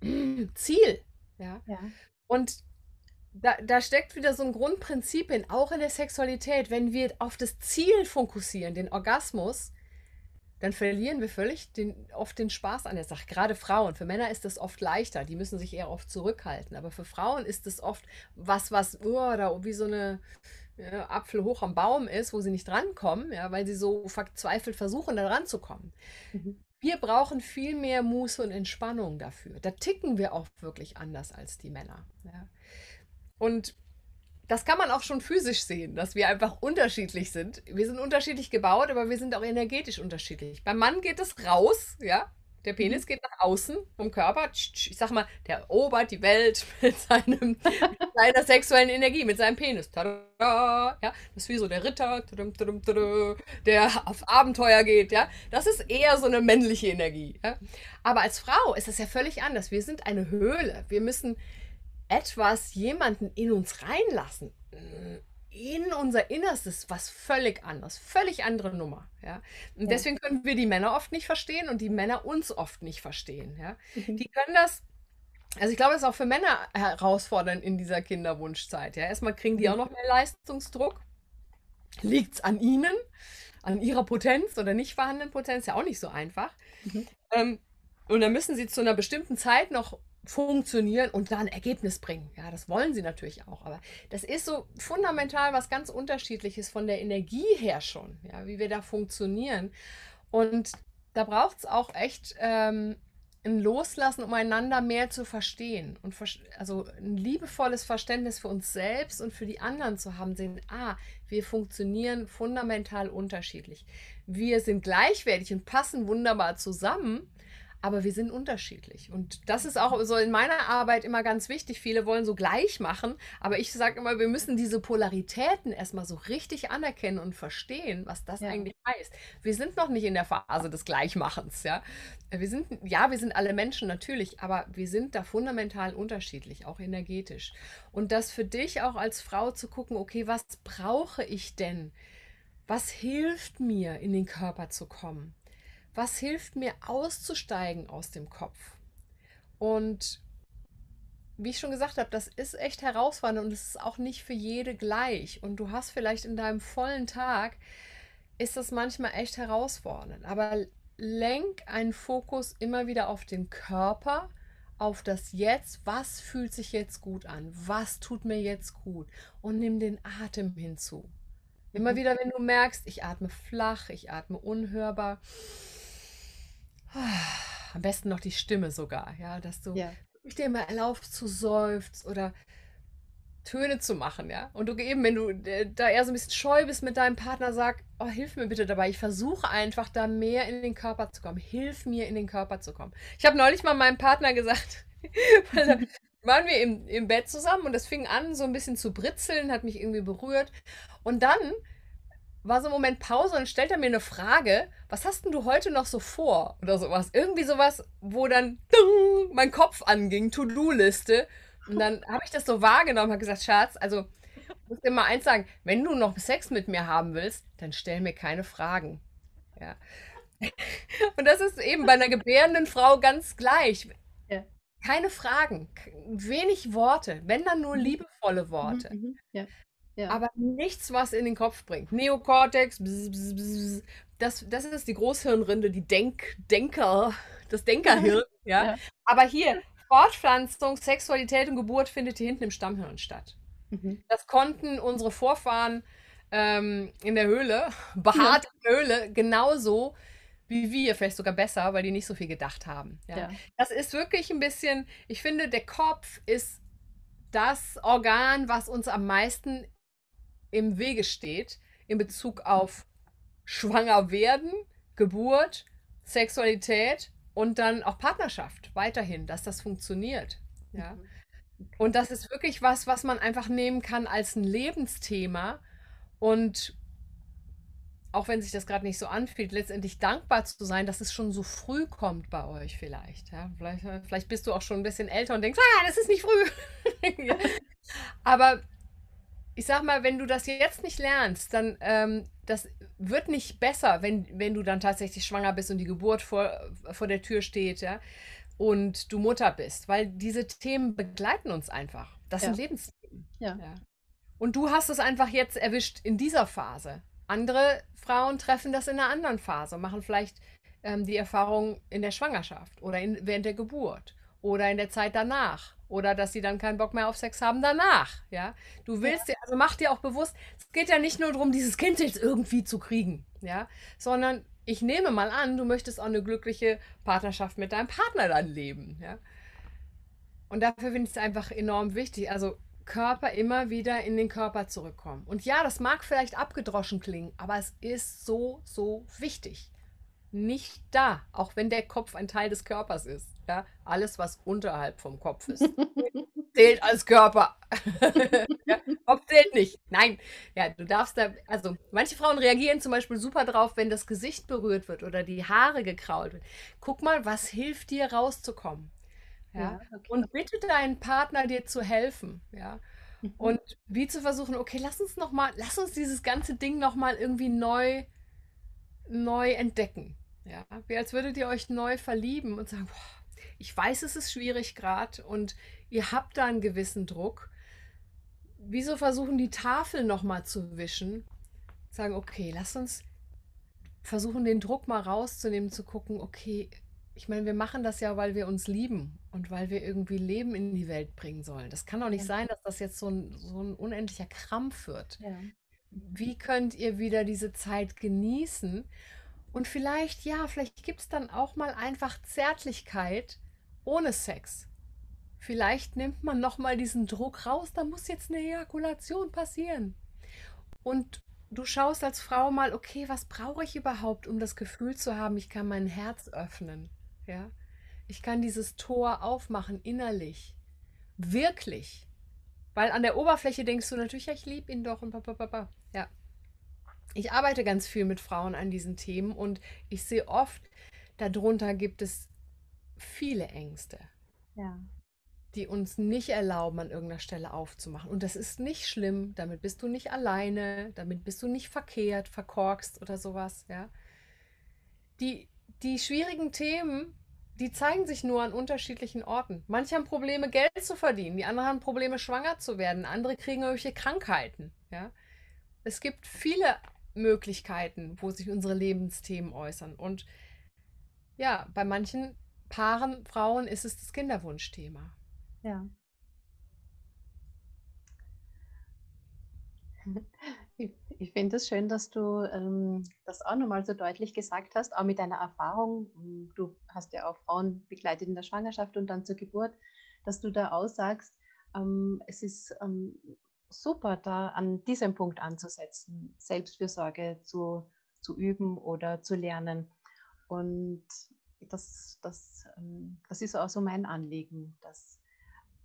Ziel. Ja. ja. Und da, da steckt wieder so ein Grundprinzip in, auch in der Sexualität. Wenn wir auf das Ziel fokussieren, den Orgasmus, dann verlieren wir völlig den, oft den Spaß an der Sache. Gerade Frauen. Für Männer ist das oft leichter. Die müssen sich eher oft zurückhalten. Aber für Frauen ist es oft was, was oh, da wie so eine ja, Apfel hoch am Baum ist, wo sie nicht drankommen, ja, weil sie so verzweifelt versuchen, da ranzukommen. Mhm. Wir brauchen viel mehr Muße und Entspannung dafür. Da ticken wir auch wirklich anders als die Männer. Ja. Und das kann man auch schon physisch sehen, dass wir einfach unterschiedlich sind. Wir sind unterschiedlich gebaut, aber wir sind auch energetisch unterschiedlich. Beim Mann geht es raus, ja. Der Penis mhm. geht nach außen vom Körper. Ich sag mal, der erobert die Welt mit, seinem, mit seiner sexuellen Energie, mit seinem Penis. Tada, ja, das ist wie so der Ritter, der auf Abenteuer geht. Ja, das ist eher so eine männliche Energie. Ja? Aber als Frau ist das ja völlig anders. Wir sind eine Höhle. Wir müssen etwas, jemanden in uns reinlassen, in unser Innerstes, was völlig anders, völlig andere Nummer. Ja? Und ja. deswegen können wir die Männer oft nicht verstehen und die Männer uns oft nicht verstehen. Ja? Mhm. Die können das, also ich glaube, das ist auch für Männer herausfordernd in dieser Kinderwunschzeit. Ja? Erstmal kriegen die auch noch mehr Leistungsdruck. Liegt es an ihnen, an ihrer Potenz oder nicht vorhandenen Potenz? Ja, auch nicht so einfach. Mhm. Ähm, Und dann müssen sie zu einer bestimmten Zeit noch funktionieren und dann Ergebnis bringen. Ja, das wollen sie natürlich auch. Aber das ist so fundamental was ganz unterschiedliches von der Energie her schon, ja, wie wir da funktionieren. Und da braucht es auch echt ähm, ein Loslassen, um einander mehr zu verstehen und also ein liebevolles Verständnis für uns selbst und für die anderen zu haben, sehen, ah, wir funktionieren fundamental unterschiedlich. Wir sind gleichwertig und passen wunderbar zusammen, aber wir sind unterschiedlich. Und das ist auch so in meiner Arbeit immer ganz wichtig. Viele wollen so gleich machen, aber ich sage immer, wir müssen diese Polaritäten erstmal so richtig anerkennen und verstehen, was das ja. eigentlich heißt. Wir sind noch nicht in der Phase des Gleichmachens, ja. Wir sind, ja, wir sind alle Menschen natürlich, aber wir sind da fundamental unterschiedlich, auch energetisch. Und das für dich auch als Frau zu gucken, okay, was brauche ich denn? Was hilft mir, in den Körper zu kommen? Was hilft mir auszusteigen aus dem Kopf? Und wie ich schon gesagt habe, das ist echt herausfordernd und es ist auch nicht für jede gleich. Und du hast vielleicht in deinem vollen Tag, ist das manchmal echt herausfordernd. Aber lenk einen Fokus immer wieder auf den Körper, auf das Jetzt. Was fühlt sich jetzt gut an? Was tut mir jetzt gut? Und nimm den Atem hinzu. Immer mhm. wieder, wenn du merkst, ich atme flach, ich atme unhörbar am besten noch die Stimme sogar, ja, dass du ja. dich dir mal erlaubst zu seufzen oder Töne zu machen, ja. Und du eben, wenn du äh, da eher so ein bisschen scheu bist mit deinem Partner, sag, oh, hilf mir bitte dabei. Ich versuche einfach da mehr in den Körper zu kommen. Hilf mir in den Körper zu kommen. Ich habe neulich mal meinem Partner gesagt, weil waren wir im, im Bett zusammen und das fing an, so ein bisschen zu britzeln, hat mich irgendwie berührt. Und dann war so ein Moment Pause und stellt er mir eine Frage, was hast denn du heute noch so vor? Oder sowas. Irgendwie sowas, wo dann dung, mein Kopf anging, To-Do-Liste. Und dann habe ich das so wahrgenommen, habe gesagt, Schatz, also ich muss dir mal eins sagen, wenn du noch Sex mit mir haben willst, dann stell mir keine Fragen. Ja. Und das ist eben bei einer gebärenden Frau ganz gleich. Ja. Keine Fragen, wenig Worte, wenn dann nur mhm. liebevolle Worte. Mhm, mhm, ja. Ja. Aber nichts, was in den Kopf bringt. Neokortex, bzz, bzz, bzz, das, das ist die Großhirnrinde, die Denk, Denker, das Denkerhirn. ja? ja. Aber hier, Fortpflanzung, Sexualität und Geburt findet hier hinten im Stammhirn statt. Mhm. Das konnten unsere Vorfahren ähm, in der Höhle, behaart in der Höhle, genauso wie wir, vielleicht sogar besser, weil die nicht so viel gedacht haben. Ja. ja. Das ist wirklich ein bisschen, ich finde, der Kopf ist das Organ, was uns am meisten im Wege steht in Bezug auf schwanger werden, Geburt, Sexualität und dann auch Partnerschaft weiterhin, dass das funktioniert. Ja. Mhm. Und das ist wirklich was, was man einfach nehmen kann als ein Lebensthema und auch wenn sich das gerade nicht so anfühlt, letztendlich dankbar zu sein, dass es schon so früh kommt bei euch vielleicht. Ja? Vielleicht, vielleicht bist du auch schon ein bisschen älter und denkst, ah, das ist nicht früh. Aber ich sag mal, wenn du das jetzt nicht lernst, dann ähm, das wird nicht besser, wenn, wenn du dann tatsächlich schwanger bist und die Geburt vor, vor der Tür steht, ja, und du Mutter bist, weil diese Themen begleiten uns einfach. Das ja. sind Lebensthemen. Ja. ja. Und du hast es einfach jetzt erwischt in dieser Phase. Andere Frauen treffen das in einer anderen Phase, machen vielleicht ähm, die Erfahrung in der Schwangerschaft oder in, während der Geburt oder in der Zeit danach oder dass sie dann keinen Bock mehr auf Sex haben danach. Ja, du willst ja. dir, also mach dir auch bewusst, es geht ja nicht nur darum, dieses Kind jetzt irgendwie zu kriegen, ja, sondern ich nehme mal an, du möchtest auch eine glückliche Partnerschaft mit deinem Partner dann leben, ja. Und dafür finde ich es einfach enorm wichtig. Also Körper immer wieder in den Körper zurückkommen. Und ja, das mag vielleicht abgedroschen klingen, aber es ist so, so wichtig nicht da, auch wenn der Kopf ein Teil des Körpers ist. Ja? Alles, was unterhalb vom Kopf ist, zählt als Körper. ja? Kopf zählt nicht. Nein, ja, du darfst da, also manche Frauen reagieren zum Beispiel super drauf, wenn das Gesicht berührt wird oder die Haare gekrault wird. Guck mal, was hilft dir rauszukommen. Ja? ja okay. Und bitte deinen Partner dir zu helfen. Ja. Mhm. Und wie zu versuchen, okay, lass uns noch mal, lass uns dieses ganze Ding noch mal irgendwie neu, neu entdecken. Ja, wie als würdet ihr euch neu verlieben und sagen, boah, ich weiß, es ist schwierig gerade und ihr habt da einen gewissen Druck. Wieso versuchen die Tafel nochmal zu wischen? Sagen, okay, lass uns versuchen, den Druck mal rauszunehmen, zu gucken, okay, ich meine, wir machen das ja, weil wir uns lieben und weil wir irgendwie Leben in die Welt bringen sollen. Das kann doch nicht Ja. sein, dass das jetzt so ein, so ein unendlicher Krampf wird. Ja. Wie könnt ihr wieder diese Zeit genießen? Und vielleicht, ja, vielleicht gibt es dann auch mal einfach Zärtlichkeit ohne Sex. Vielleicht nimmt man noch mal diesen Druck raus, da muss jetzt eine Ejakulation passieren. Und du schaust als Frau mal, okay, was brauche ich überhaupt, um das Gefühl zu haben, ich kann mein Herz öffnen, ja? Ich kann dieses Tor aufmachen innerlich. Wirklich. Weil an der Oberfläche denkst du natürlich, ja, ich liebe ihn doch und papapapa. Ja. Ich arbeite ganz viel mit Frauen an diesen Themen und ich sehe oft, darunter gibt es viele Ängste, Ja. die uns nicht erlauben, an irgendeiner Stelle aufzumachen. Und das ist nicht schlimm, damit bist du nicht alleine, damit bist du nicht verkehrt, verkorkst oder sowas, ja. Die, die schwierigen Themen, die zeigen sich nur an unterschiedlichen Orten. Manche haben Probleme, Geld zu verdienen, die anderen haben Probleme, schwanger zu werden, andere kriegen irgendwelche Krankheiten, ja. Es gibt viele Möglichkeiten, wo sich unsere Lebensthemen äußern. Und ja, bei manchen Paaren, Frauen ist es das Kinderwunschthema. Ja. Ich, ich finde es schön, dass du ähm, das auch nochmal so deutlich gesagt hast, auch mit deiner Erfahrung. Du hast ja auch Frauen begleitet in der Schwangerschaft und dann zur Geburt, dass du da aussagst, ähm, es ist ähm, super, da an diesem Punkt anzusetzen, Selbstfürsorge zu, zu üben oder zu lernen. Und das, das, ähm, das ist auch so mein Anliegen, dass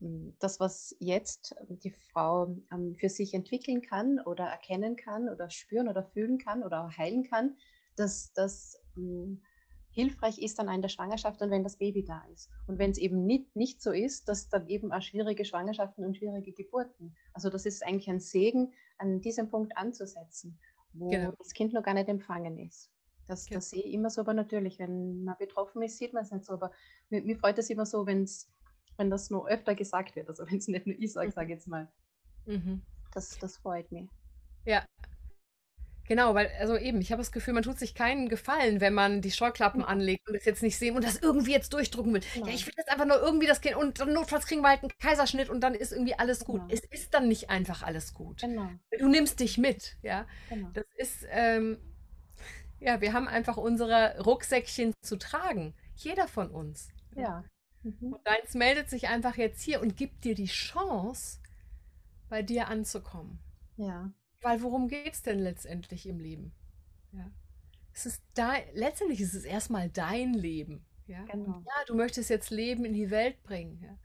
ähm, das, was jetzt ähm, die Frau für sich entwickeln kann oder erkennen kann oder spüren oder fühlen kann oder heilen kann, dass das hilfreich ist dann in der Schwangerschaft und wenn das Baby da ist. Und wenn es eben nicht, nicht so ist, dass dann eben auch schwierige Schwangerschaften und schwierige Geburten. Also das ist eigentlich ein Segen, an diesem Punkt anzusetzen, wo Genau. das Kind noch gar nicht empfangen ist. Das, Genau. das sehe ich immer so, aber natürlich, wenn man betroffen ist, sieht man es nicht so. Aber mir, mir freut es immer so, wenn's, wenn das noch öfter gesagt wird. Also wenn es nicht nur ich sage, Mhm. sage jetzt mal. Mhm. Das, das freut mich. Ja, genau, weil, also eben, ich habe das Gefühl, man tut sich keinen Gefallen, wenn man die Scheuklappen Genau. anlegt und es jetzt nicht sehen und das irgendwie jetzt durchdrücken will. Ja, Genau. ich will jetzt einfach nur irgendwie das Kind und dann notfalls kriegen wir halt einen Kaiserschnitt und dann ist irgendwie alles gut. Genau. Es ist dann nicht einfach alles gut. Genau, Du nimmst dich mit, ja. genau. Das ist, ähm, ja, wir haben einfach unsere Rucksäckchen zu tragen. Jeder von uns. Ja. Mhm. Und deins meldet sich einfach jetzt hier und gibt dir die Chance, bei dir anzukommen. Ja. Weil worum geht es denn letztendlich im Leben? Ja. Es ist dein, letztendlich ist es erstmal dein Leben. Ja? Genau. Ja, du möchtest jetzt Leben in die Welt bringen. Ja?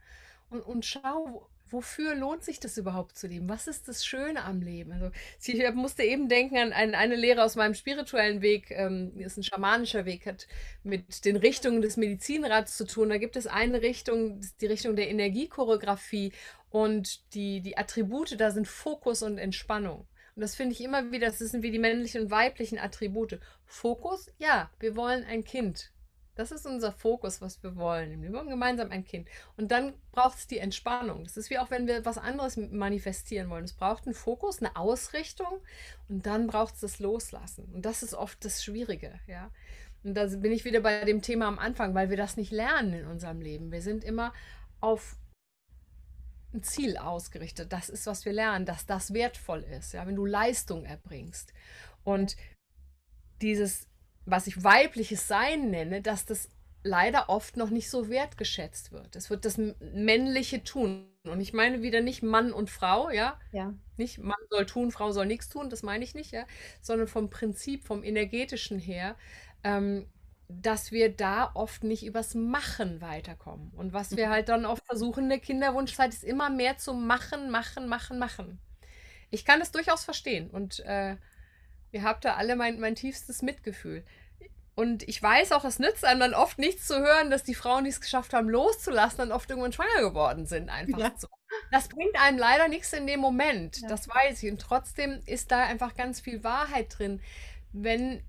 Und, und schau, wofür lohnt sich das überhaupt zu leben? Was ist das Schöne am Leben? Also, ich musste eben denken an ein, eine Lehre aus meinem spirituellen Weg, ähm, ist ein schamanischer Weg, hat mit den Richtungen des Medizinrats zu tun. Da gibt es eine Richtung, die Richtung der Energiechoreografie und die, die Attribute, da sind Fokus und Entspannung. Und das finde ich immer wieder, das sind wie die männlichen und weiblichen Attribute. Fokus, ja, wir wollen ein Kind. Das ist unser Fokus, was wir wollen. Wir wollen gemeinsam ein Kind. Und dann braucht es die Entspannung. Das ist wie auch, wenn wir was anderes manifestieren wollen. Es braucht einen Fokus, eine Ausrichtung und dann braucht es das Loslassen. Und das ist oft das Schwierige, ja. Und da bin ich wieder bei dem Thema am Anfang, weil wir das nicht lernen in unserem Leben. Wir sind immer auf ein Ziel ausgerichtet. Das ist, was wir lernen, dass das wertvoll ist, ja, wenn du Leistung erbringst. Und dieses, was ich weibliches Sein nenne, dass das leider oft noch nicht so wertgeschätzt wird. Es wird das männliche tun. Und ich meine wieder nicht Mann und Frau, ja. Ja. Nicht Mann soll tun, Frau soll nichts tun, das meine ich nicht, ja. Sondern vom Prinzip, vom energetischen her, ähm, dass wir da oft nicht übers Machen weiterkommen. Und was wir halt dann oft versuchen in der Kinderwunschzeit, ist immer mehr zu machen, machen, machen, machen. Ich kann das durchaus verstehen und äh, ihr habt da alle mein, mein tiefstes Mitgefühl. Und ich weiß auch, es nützt einem dann oft nichts zu hören, dass die Frauen, die es geschafft haben, loszulassen, dann oft irgendwann schwanger geworden sind. Einfach Ja. so. Das bringt einem leider nichts in dem Moment. Ja. Das weiß ich. Und trotzdem ist da einfach ganz viel Wahrheit drin, wenn,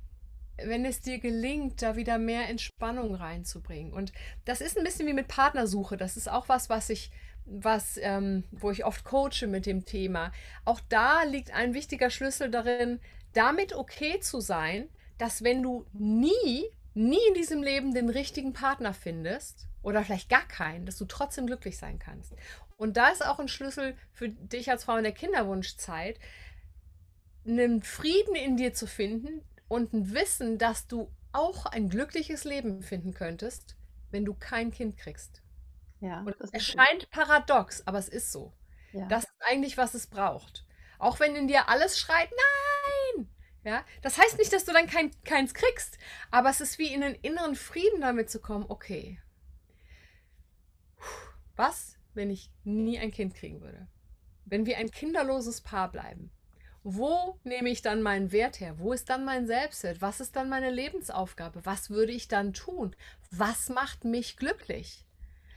wenn es dir gelingt, da wieder mehr Entspannung reinzubringen. Und das ist ein bisschen wie mit Partnersuche. Das ist auch was, was ich, was, ähm, wo ich oft coache mit dem Thema. Auch da liegt ein wichtiger Schlüssel darin, damit okay zu sein, dass wenn du nie nie in diesem Leben den richtigen Partner findest oder vielleicht gar keinen, dass du trotzdem glücklich sein kannst. Und da ist auch ein Schlüssel für dich als Frau in der Kinderwunschzeit, einen Frieden in dir zu finden und ein Wissen, dass du auch ein glückliches Leben finden könntest, wenn du kein Kind kriegst. Ja, und es erscheint paradox, aber es ist so. Ja. Das ist eigentlich, was es braucht. Auch wenn in dir alles schreit, nein! Ja, das heißt nicht, dass du dann kein, keins kriegst, aber es ist wie in einen inneren Frieden damit zu kommen, okay. Was, wenn ich nie ein Kind kriegen würde? Wenn wir ein kinderloses Paar bleiben? Wo nehme ich dann meinen Wert her? Wo ist dann mein Selbstwert? Was ist dann meine Lebensaufgabe? Was würde ich dann tun? Was macht mich glücklich?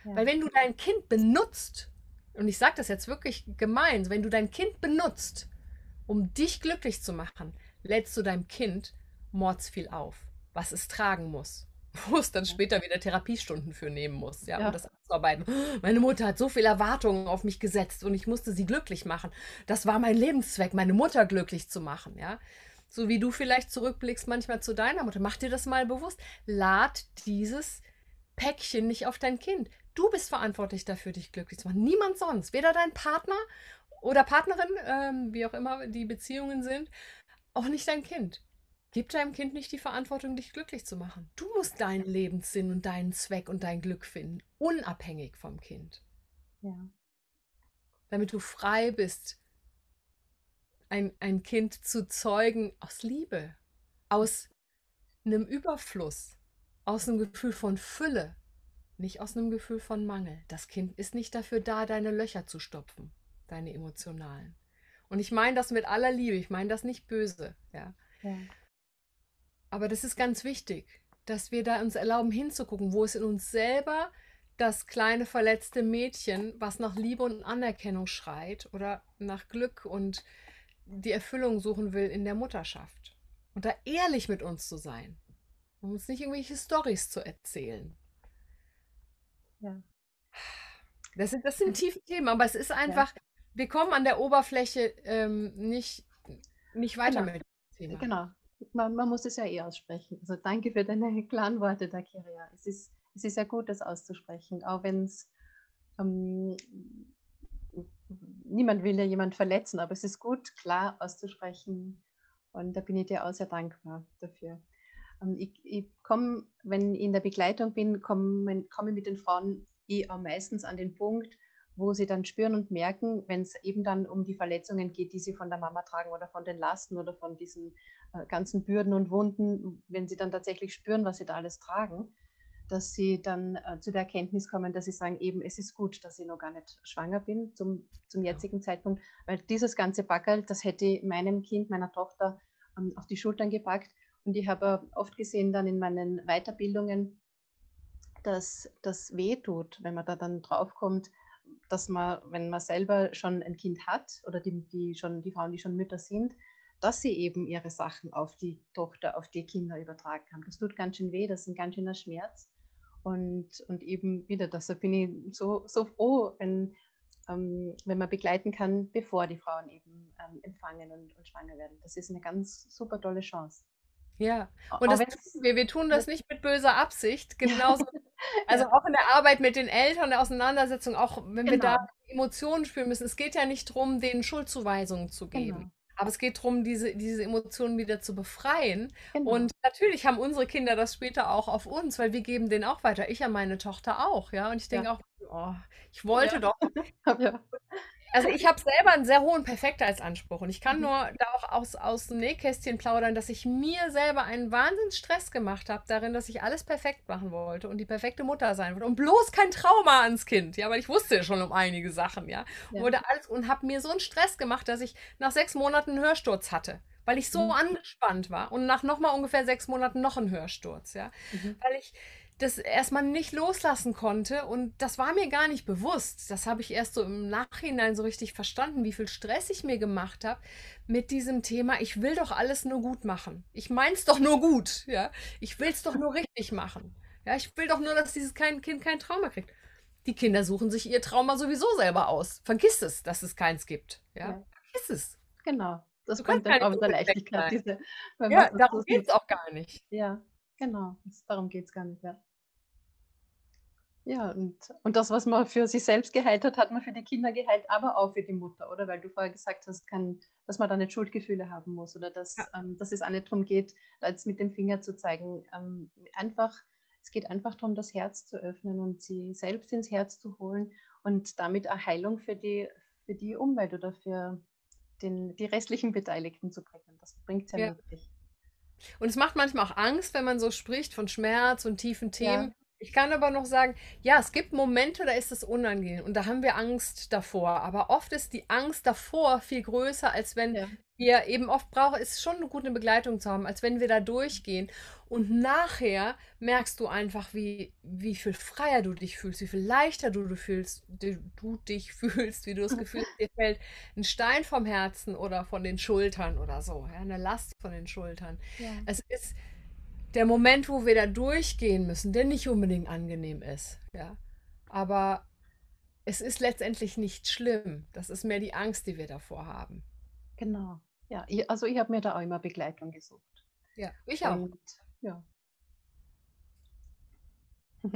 Ja. Weil wenn du dein Kind benutzt, und ich sage das jetzt wirklich gemein, wenn du dein Kind benutzt, um dich glücklich zu machen, lädst du deinem Kind mordsviel auf, was es tragen muss wo es dann später wieder Therapiestunden für nehmen muss, ja, ja. um das abzuarbeiten. Meine Mutter hat so viele Erwartungen auf mich gesetzt und ich musste sie glücklich machen. Das war mein Lebenszweck, meine Mutter glücklich zu machen, ja. So wie du vielleicht zurückblickst manchmal zu deiner Mutter. Mach dir das mal bewusst. Lad dieses Päckchen nicht auf dein Kind. Du bist verantwortlich dafür, dich glücklich zu machen. Niemand sonst. Weder dein Partner oder Partnerin, ähm, wie auch immer die Beziehungen sind, auch nicht dein Kind. Gib deinem Kind nicht die Verantwortung, dich glücklich zu machen. Du musst deinen Lebenssinn und deinen Zweck und dein Glück finden, unabhängig vom Kind. Ja. Damit du frei bist, ein, ein Kind zu zeugen aus Liebe, aus einem Überfluss, aus einem Gefühl von Fülle, nicht aus einem Gefühl von Mangel. Das Kind ist nicht dafür da, deine Löcher zu stopfen, deine emotionalen. Und ich meine das mit aller Liebe, ich meine das nicht böse, ja. ja. Aber das ist ganz wichtig, dass wir da uns erlauben hinzugucken, wo ist in uns selber das kleine verletzte Mädchen, was nach Liebe und Anerkennung schreit oder nach Glück und die Erfüllung suchen will in der Mutterschaft. Und da ehrlich mit uns zu sein. Um uns nicht irgendwelche Storys zu erzählen. Ja. Das sind, das sind tiefe Themen, aber es ist einfach, ja. Wir kommen an der Oberfläche ähm, nicht, nicht weiter genau. mit dem Thema. Genau, man, man, muss es ja eh aussprechen. Also danke für deine klaren Worte, da Kiria. Es ist, es ist ja gut, das auszusprechen, auch wenn es ähm, niemand will ja jemand verletzen, aber es ist gut, klar auszusprechen. Und da bin ich dir auch sehr dankbar dafür. Ähm, ich, ich komme, wenn ich in der Begleitung bin, komme komm ich mit den Frauen eh auch meistens an den Punkt, wo sie dann spüren und merken, wenn es eben dann um die Verletzungen geht, die sie von der Mama tragen oder von den Lasten oder von diesen äh, ganzen Bürden und Wunden, wenn sie dann tatsächlich spüren, was sie da alles tragen, dass sie dann äh, zu der Erkenntnis kommen, dass sie sagen, eben, es ist gut, dass ich noch gar nicht schwanger bin zum, zum jetzigen Zeitpunkt, weil dieses ganze Backerl, das hätte meinem Kind, meiner Tochter ähm, auf die Schultern gepackt. Und ich habe oft gesehen dann in meinen Weiterbildungen, dass das weh tut, wenn man da dann draufkommt, dass man, wenn man selber schon ein Kind hat oder die, die, schon, die Frauen, die schon Mütter sind, dass sie eben ihre Sachen auf die Tochter, auf die Kinder übertragen haben. Das tut ganz schön weh, das ist ein ganz schöner Schmerz. Und, und eben wieder, deshalb bin ich so, so froh, wenn, ähm, wenn man begleiten kann, bevor die Frauen eben ähm, empfangen und, und schwanger werden. Das ist eine ganz super tolle Chance. Ja, und das tun wir, wir tun das nicht mit böser Absicht, genauso. also auch in der Arbeit mit den Eltern, der Auseinandersetzung, auch wenn genau. wir da genau. Emotionen spüren müssen. Es geht ja nicht darum, denen Schuldzuweisungen zu geben. Genau. Aber es geht darum, diese, diese Emotionen wieder zu befreien. Genau. Und natürlich haben unsere Kinder das später auch auf uns, weil wir geben denen auch weiter. Ich ja meine Tochter auch, ja. Und ich denke ja. auch, oh, ich wollte ja. doch. ja. Also ich habe selber einen sehr hohen Perfektheitsanspruch und ich kann nur da auch aus, aus dem Nähkästchen plaudern, dass ich mir selber einen Wahnsinnsstress gemacht habe darin, dass ich alles perfekt machen wollte und die perfekte Mutter sein wollte und bloß kein Trauma ans Kind, ja, weil ich wusste ja schon um einige Sachen, ja, ja. Wurde alles und habe mir so einen Stress gemacht, dass ich nach sechs Monaten einen Hörsturz hatte, weil ich so mhm. angespannt war und nach nochmal ungefähr sechs Monaten noch einen Hörsturz, ja, mhm. weil ich das erstmal nicht loslassen konnte und das war mir gar nicht bewusst. Das habe ich erst so im Nachhinein so richtig verstanden, wie viel Stress ich mir gemacht habe mit diesem Thema, ich will doch alles nur gut machen. Ich mein's doch nur gut, ja. Ich will's doch nur richtig machen. Ja, ich will doch nur, dass dieses Kind kein Trauma kriegt. Die Kinder suchen sich ihr Trauma sowieso selber aus. Vergiss es, dass es keins gibt. Ja, ja. vergiss es. Genau. Das du kommt dann auch mit der Leichtigkeit. Diese, ja, darum geht es auch gar nicht. Ja, genau. Das, darum geht es gar nicht, ja. Ja, und, und das, was man für sich selbst geheilt hat, hat man für die Kinder geheilt, aber auch für die Mutter, oder? Weil du vorher gesagt hast, kann, dass man da nicht Schuldgefühle haben muss oder dass, ja. ähm, dass es auch nicht darum geht, jetzt mit dem Finger zu zeigen. Ähm, einfach, es geht einfach darum, das Herz zu öffnen und sie selbst ins Herz zu holen und damit eine Heilung für die, für die Umwelt oder für den, die restlichen Beteiligten zu bringen. Das bringt es ja, ja wirklich. Und es macht manchmal auch Angst, wenn man so spricht von Schmerz und tiefen Themen. Ja. Ich kann aber noch sagen, ja, es gibt Momente, da ist es unangenehm und da haben wir Angst davor. Aber oft ist die Angst davor viel größer, als wenn ja. wir eben oft brauchen, ist schon eine gute Begleitung zu haben, als wenn wir da durchgehen. Und nachher merkst du einfach, wie, wie viel freier du dich fühlst, wie viel leichter du, du fühlst, du, du dich fühlst, wie du das Gefühl hast, dir fällt ein Stein vom Herzen oder von den Schultern oder so, ja, eine Last von den Schultern. Ja. Es ist der Moment, wo wir da durchgehen müssen, der nicht unbedingt angenehm ist. Ja? Aber es ist letztendlich nicht schlimm. Das ist mehr die Angst, die wir davor haben. Genau. Ja, ich, also ich habe mir da auch immer Begleitung gesucht. Ja, ich auch. Und, ja.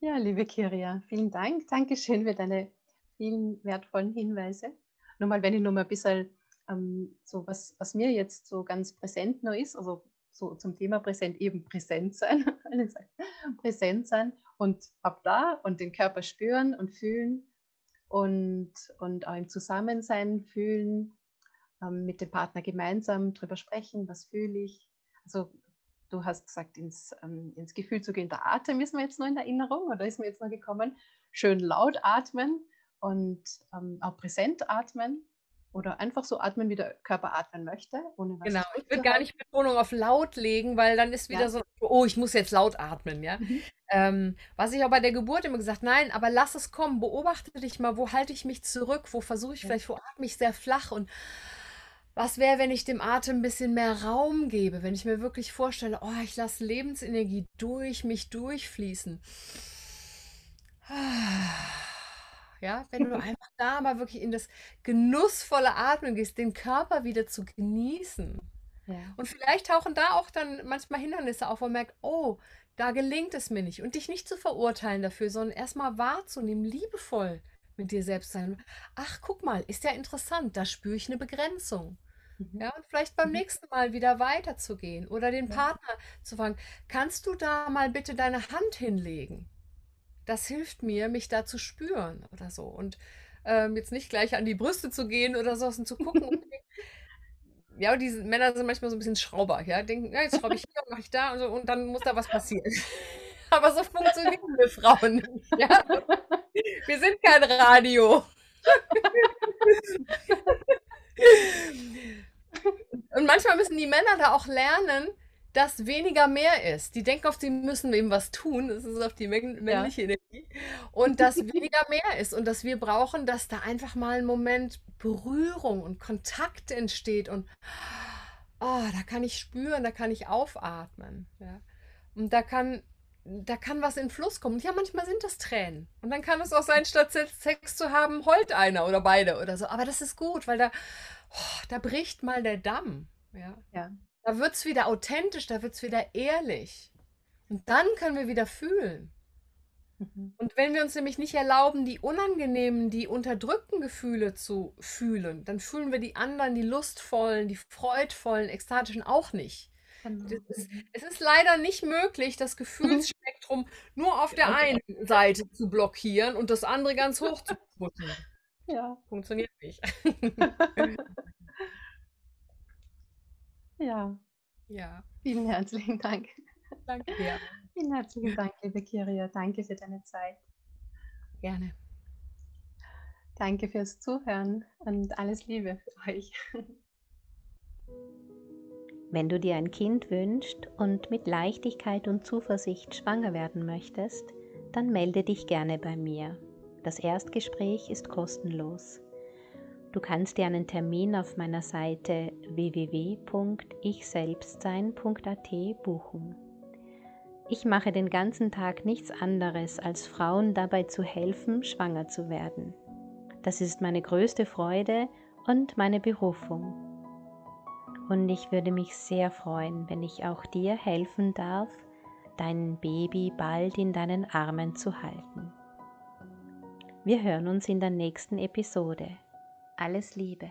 ja, liebe Kiria, vielen Dank. Dankeschön für deine vielen wertvollen Hinweise. Nur mal, wenn ich noch mal ein bisschen ähm, so was, was mir jetzt so ganz präsent noch ist, also so zum Thema präsent eben präsent sein, präsent sein und ab da und den Körper spüren und fühlen und, und auch im Zusammensein fühlen, ähm, mit dem Partner gemeinsam drüber sprechen, was fühle ich. Also du hast gesagt, ins, ähm, ins Gefühl zu gehen, der Atem ist mir jetzt noch in Erinnerung oder ist mir jetzt noch gekommen. Schön laut atmen und ähm, auch präsent atmen oder einfach so atmen, wie der Körper atmen möchte. Ohne was genau, ich würde gar nicht Betonung auf laut legen, weil dann ist wieder ja. so, oh, ich muss jetzt laut atmen, ja. Mhm. Ähm, was ich auch bei der Geburt immer gesagt, nein, aber lass es kommen, beobachte dich mal, wo halte ich mich zurück, wo versuche ich ja. vielleicht, wo atme ich sehr flach und was wäre, wenn ich dem Atem ein bisschen mehr Raum gebe, wenn ich mir wirklich vorstelle, oh, ich lasse Lebensenergie durch mich durchfließen. Ah. Ja, wenn du einfach da mal wirklich in das genussvolle Atmen gehst, den Körper wieder zu genießen. Ja. Und vielleicht tauchen da auch dann manchmal Hindernisse auf, wo man merkt, oh, da gelingt es mir nicht. Und dich nicht zu verurteilen dafür, sondern erstmal wahrzunehmen, liebevoll mit dir selbst sein. Ach, guck mal, ist ja interessant, da spüre ich eine Begrenzung. Mhm. Ja, und vielleicht beim mhm. nächsten Mal wieder weiterzugehen oder den ja. Partner zu fragen, kannst du da mal bitte deine Hand hinlegen? Das hilft mir, mich da zu spüren oder so. Und ähm, jetzt nicht gleich an die Brüste zu gehen oder so und zu gucken. ja, und diese Männer sind manchmal so ein bisschen Schrauber, ja. Denken, ja, jetzt schraube ich hier und mache ich da und so und dann muss da was passieren. Aber so funktionieren wir Frauen nicht, ja. Wir sind kein Radio. und manchmal müssen die Männer da auch lernen, dass weniger mehr ist. Die denken oft, sie müssen eben was tun. Das ist auf die männliche ja. Energie. Und dass weniger mehr ist und dass wir brauchen, dass da einfach mal ein Moment Berührung und Kontakt entsteht und oh, da kann ich spüren, da kann ich aufatmen. Ja. Und da kann, da kann was in Fluss kommen. Und ja, manchmal sind das Tränen. Und dann kann es auch sein, statt Sex zu haben, heult einer oder beide oder so. Aber das ist gut, weil da, oh, da bricht mal der Damm. Ja. ja. Da wird es wieder authentisch, da wird es wieder ehrlich. Und dann können wir wieder fühlen. Mhm. Und wenn wir uns nämlich nicht erlauben, die unangenehmen, die unterdrückten Gefühle zu fühlen, dann fühlen wir die anderen, die lustvollen, die freudvollen, ekstatischen auch nicht. Genau. Ist, mhm. es ist leider nicht möglich, das Gefühlsspektrum nur auf der einen Seite zu blockieren und das andere ganz hoch zu pushen. Ja. Funktioniert nicht. Ja. Ja. Vielen herzlichen Dank. Danke dir. Vielen herzlichen Dank, liebe Kiria. Danke für deine Zeit. Gerne. Danke fürs Zuhören und alles Liebe für euch. Wenn du dir ein Kind wünschst und mit Leichtigkeit und Zuversicht schwanger werden möchtest, dann melde dich gerne bei mir. Das Erstgespräch ist kostenlos. Du kannst dir einen Termin auf meiner Seite www.ichselbstsein.at buchen. Ich mache den ganzen Tag nichts anderes, als Frauen dabei zu helfen, schwanger zu werden. Das ist meine größte Freude und meine Berufung. und ich würde mich sehr freuen, wenn ich auch dir helfen darf, dein Baby bald in deinen Armen zu halten. Wir hören uns in der nächsten Episode. Alles Liebe.